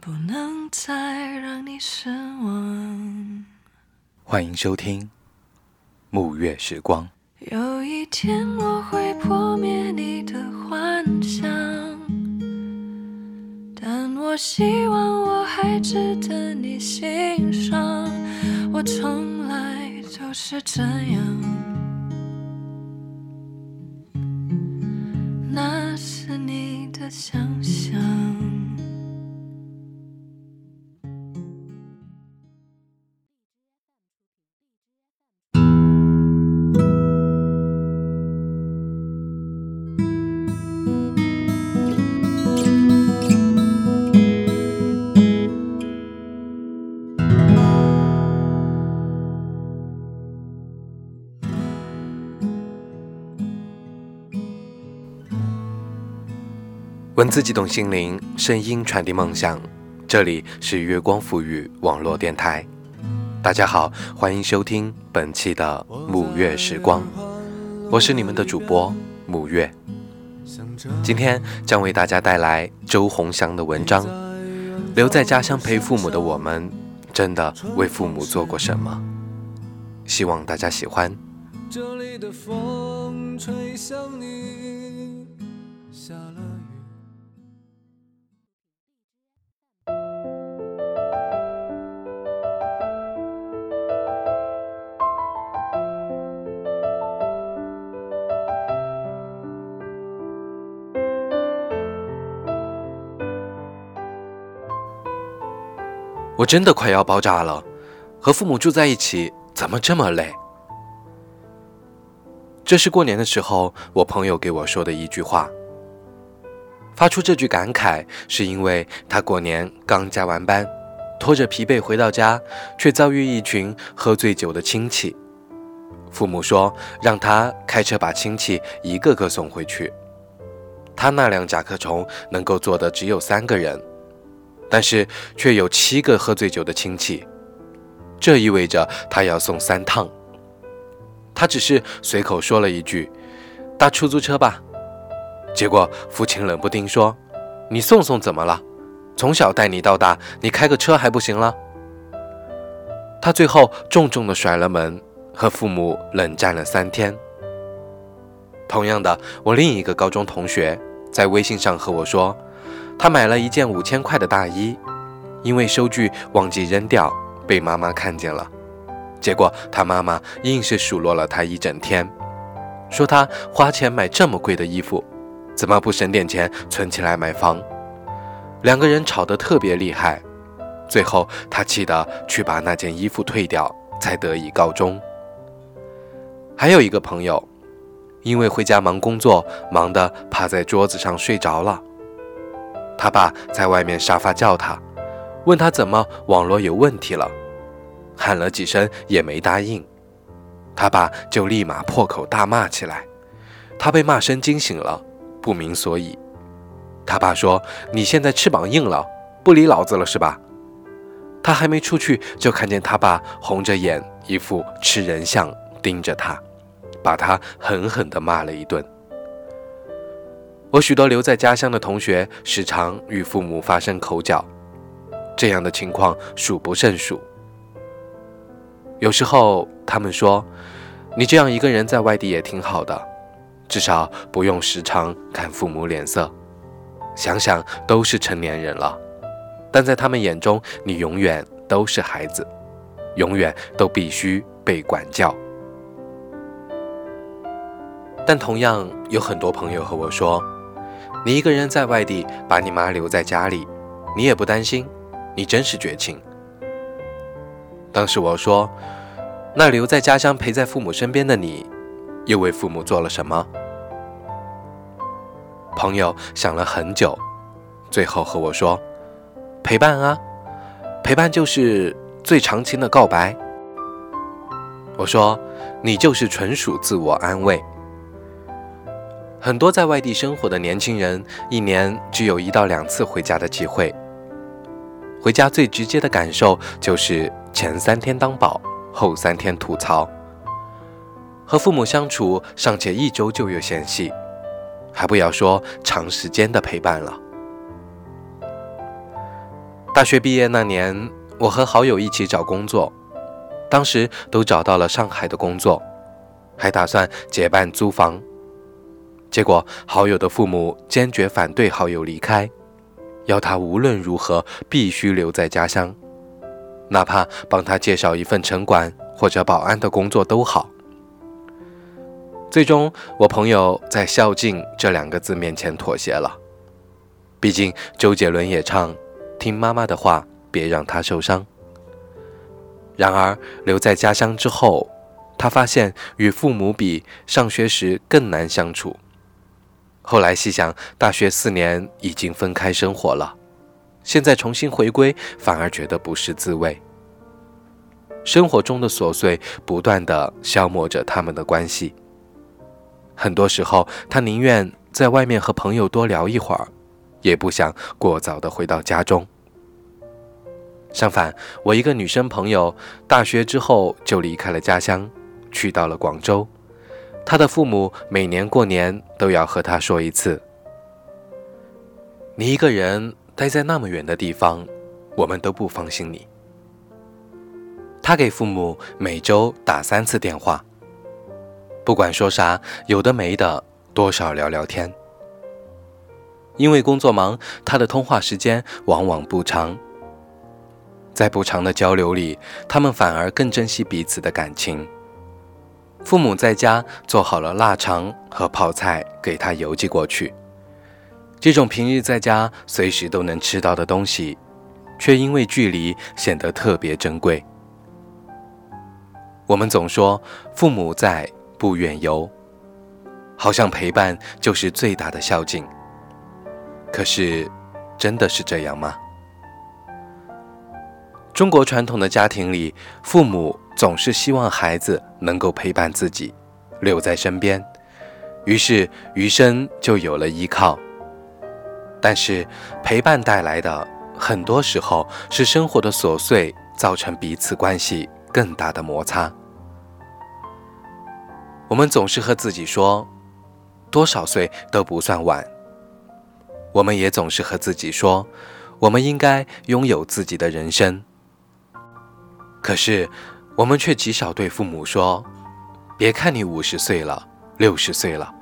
不能再让你失望。欢迎收听《暮月时光》。有一天我会破灭你的幻想，但我希望我还值得你欣赏。我从来就是这样，那是你的想象。文字激动心灵，声音传递梦想。这里是月光赋予网络电台。大家好，欢迎收听本期的沐月时光，我是你们的主播沐月。今天将为大家带来周鸿祥的文章。留在家乡陪父母的我们，真的为父母做过什么？希望大家喜欢。这里的风吹向你，下了雨我真的快要爆炸了，和父母住在一起怎么这么累？这是过年的时候我朋友给我说的一句话。发出这句感慨，是因为他过年刚加完班，拖着疲惫回到家，却遭遇一群喝醉酒的亲戚。父母说让他开车把亲戚一个个送回去，他那辆甲壳虫能够坐的只有三个人。但是却有七个喝醉酒的亲戚，这意味着他要送三趟。他只是随口说了一句：“搭出租车吧。”结果父亲冷不丁说：“你送送怎么了？从小带你到大，你开个车还不行了？”他最后重重的甩了门，和父母冷战了三天。同样的，我另一个高中同学在微信上和我说。他买了一件五千块的大衣，因为收据忘记扔掉，被妈妈看见了。结果他妈妈硬是数落了他一整天，说他花钱买这么贵的衣服，怎么不省点钱存起来买房？两个人吵得特别厉害，最后他气得去把那件衣服退掉，才得以告终。还有一个朋友，因为回家忙工作，忙得趴在桌子上睡着了。他爸在外面沙发叫他，问他怎么网络有问题了，喊了几声也没答应，他爸就立马破口大骂起来。他被骂声惊醒了，不明所以。他爸说：“你现在翅膀硬了，不理老子了是吧？”他还没出去，就看见他爸红着眼，一副吃人相，盯着他，把他狠狠地骂了一顿。我许多留在家乡的同学，时常与父母发生口角，这样的情况数不胜数。有时候他们说：“你这样一个人在外地也挺好的，至少不用时常看父母脸色。想想都是成年人了，但在他们眼中，你永远都是孩子，永远都必须被管教。”但同样有很多朋友和我说。你一个人在外地，把你妈留在家里，你也不担心，你真是绝情。当时我说，那留在家乡陪在父母身边的你，又为父母做了什么？朋友想了很久，最后和我说，陪伴啊，陪伴就是最长情的告白。我说，你就是纯属自我安慰。很多在外地生活的年轻人，一年只有一到两次回家的机会。回家最直接的感受就是前三天当宝，后三天吐槽。和父母相处尚且一周就有嫌隙，还不要说长时间的陪伴了。大学毕业那年，我和好友一起找工作，当时都找到了上海的工作，还打算结伴租房。结果，好友的父母坚决反对好友离开，要他无论如何必须留在家乡，哪怕帮他介绍一份城管或者保安的工作都好。最终，我朋友在“孝敬”这两个字面前妥协了。毕竟，周杰伦也唱：“听妈妈的话，别让她受伤。”然而，留在家乡之后，他发现与父母比，上学时更难相处。后来细想，大学四年已经分开生活了，现在重新回归，反而觉得不是滋味。生活中的琐碎不断的消磨着他们的关系。很多时候，他宁愿在外面和朋友多聊一会儿，也不想过早的回到家中。相反，我一个女生朋友，大学之后就离开了家乡，去到了广州。他的父母每年过年都要和他说一次：“你一个人待在那么远的地方，我们都不放心你。”他给父母每周打三次电话，不管说啥，有的没的，多少聊聊天。因为工作忙，他的通话时间往往不长。在不长的交流里，他们反而更珍惜彼此的感情。父母在家做好了腊肠和泡菜，给他邮寄过去。这种平日在家随时都能吃到的东西，却因为距离显得特别珍贵。我们总说父母在，不远游，好像陪伴就是最大的孝敬。可是，真的是这样吗？中国传统的家庭里，父母。总是希望孩子能够陪伴自己，留在身边，于是余生就有了依靠。但是陪伴带来的很多时候是生活的琐碎，造成彼此关系更大的摩擦。我们总是和自己说，多少岁都不算晚。我们也总是和自己说，我们应该拥有自己的人生。可是。我们却极少对父母说：“别看你五十岁了，六十岁了，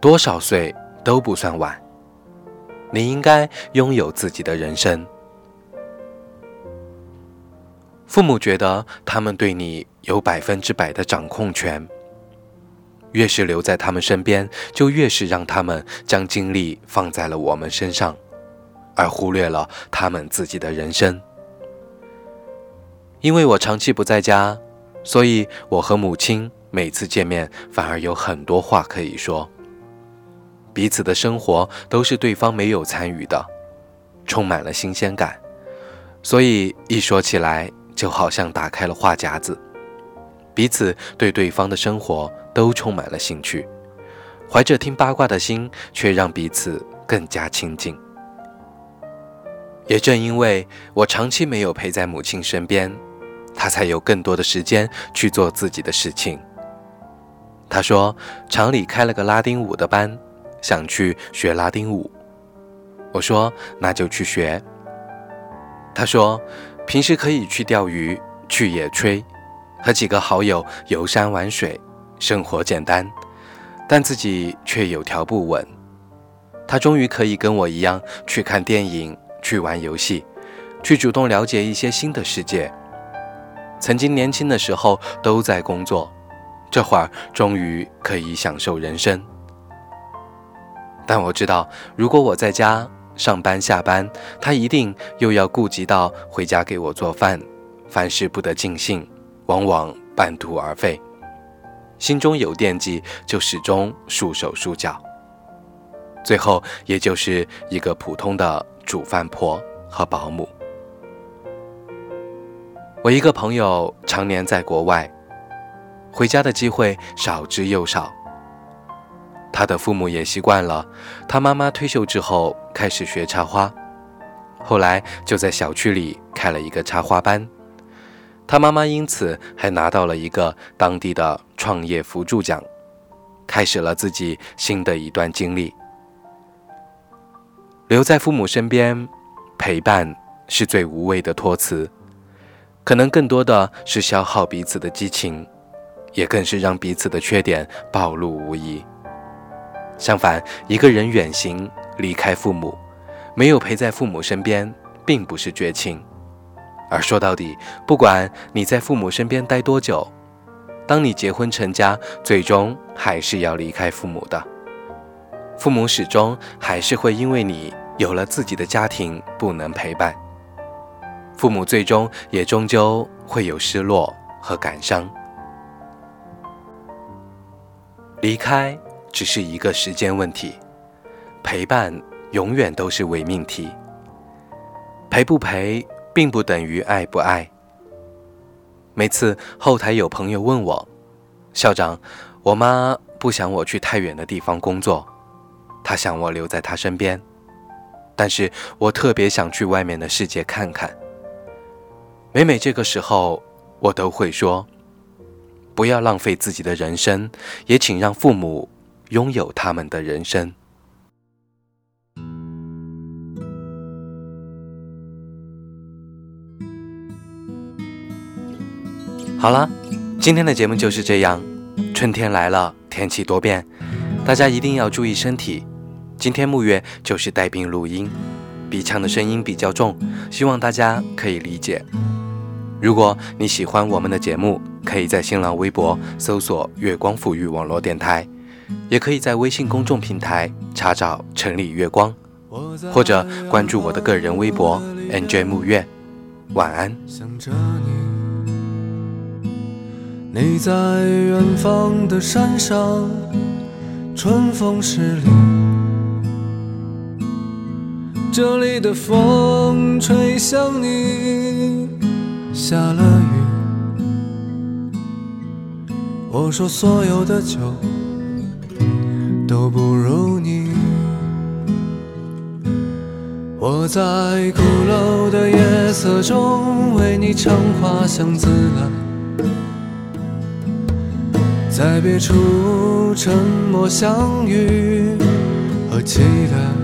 多少岁都不算晚。你应该拥有自己的人生。”父母觉得他们对你有百分之百的掌控权，越是留在他们身边，就越是让他们将精力放在了我们身上，而忽略了他们自己的人生。因为我长期不在家，所以我和母亲每次见面反而有很多话可以说。彼此的生活都是对方没有参与的，充满了新鲜感，所以一说起来就好像打开了话匣子，彼此对对方的生活都充满了兴趣，怀着听八卦的心，却让彼此更加亲近。也正因为我长期没有陪在母亲身边。他才有更多的时间去做自己的事情。他说，厂里开了个拉丁舞的班，想去学拉丁舞。我说，那就去学。他说，平时可以去钓鱼、去野炊，和几个好友游山玩水，生活简单，但自己却有条不紊。他终于可以跟我一样去看电影、去玩游戏、去主动了解一些新的世界。曾经年轻的时候都在工作，这会儿终于可以享受人生。但我知道，如果我在家上班下班，他一定又要顾及到回家给我做饭，凡事不得尽兴，往往半途而废。心中有惦记，就始终束手束脚，最后也就是一个普通的煮饭婆和保姆。我一个朋友常年在国外，回家的机会少之又少。他的父母也习惯了，他妈妈退休之后开始学插花，后来就在小区里开了一个插花班。他妈妈因此还拿到了一个当地的创业扶助奖，开始了自己新的一段经历。留在父母身边，陪伴是最无谓的托词，可能更多的是消耗彼此的激情，也更是让彼此的缺点暴露无遗。相反，一个人远行离开父母，没有陪在父母身边，并不是绝情。而说到底，不管你在父母身边待多久，当你结婚成家，最终还是要离开父母的。父母始终还是会因为你有了自己的家庭，不能陪伴。父母最终也终究会有失落和感伤。离开只是一个时间问题，陪伴永远都是伪命题。陪不陪？并不等于爱不爱。每次后台有朋友问我，校长，我妈不想我去太远的地方工作，她想我留在她身边，但是我特别想去外面的世界看看。每每这个时候，我都会说，不要浪费自己的人生，也请让父母拥有他们的人生。好了，今天的节目就是这样。春天来了，天气多变，大家一定要注意身体。今天木月就是带病录音，鼻腔的声音比较重，希望大家可以理解。如果你喜欢我们的节目，可以在新浪微博搜索“月光抚育网络电台”，也可以在微信公众平台查找“城里月光”，或者关注我的个人微博 “nj 木月”。晚安。你在远方的山上，春风十里。这里的风吹向你，下了雨。我说所有的酒都不如你。我在鼓楼的夜色中为你唱花香自来。在别处沉默相遇和期待，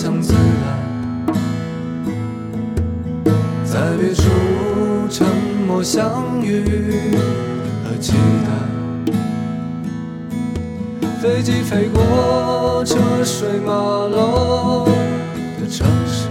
花香自来，在别处沉默相遇和期待。飞机飞过车水马龙的城市，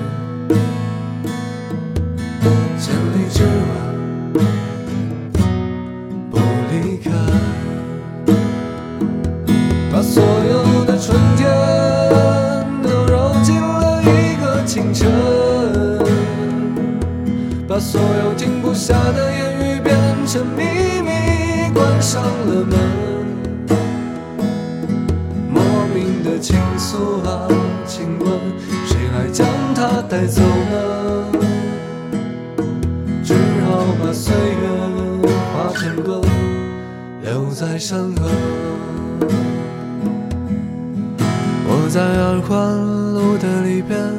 上了门，莫名的情愫啊，请问谁来将它带走呢？只好把岁月化成歌，留在山河。我在二环路的里边。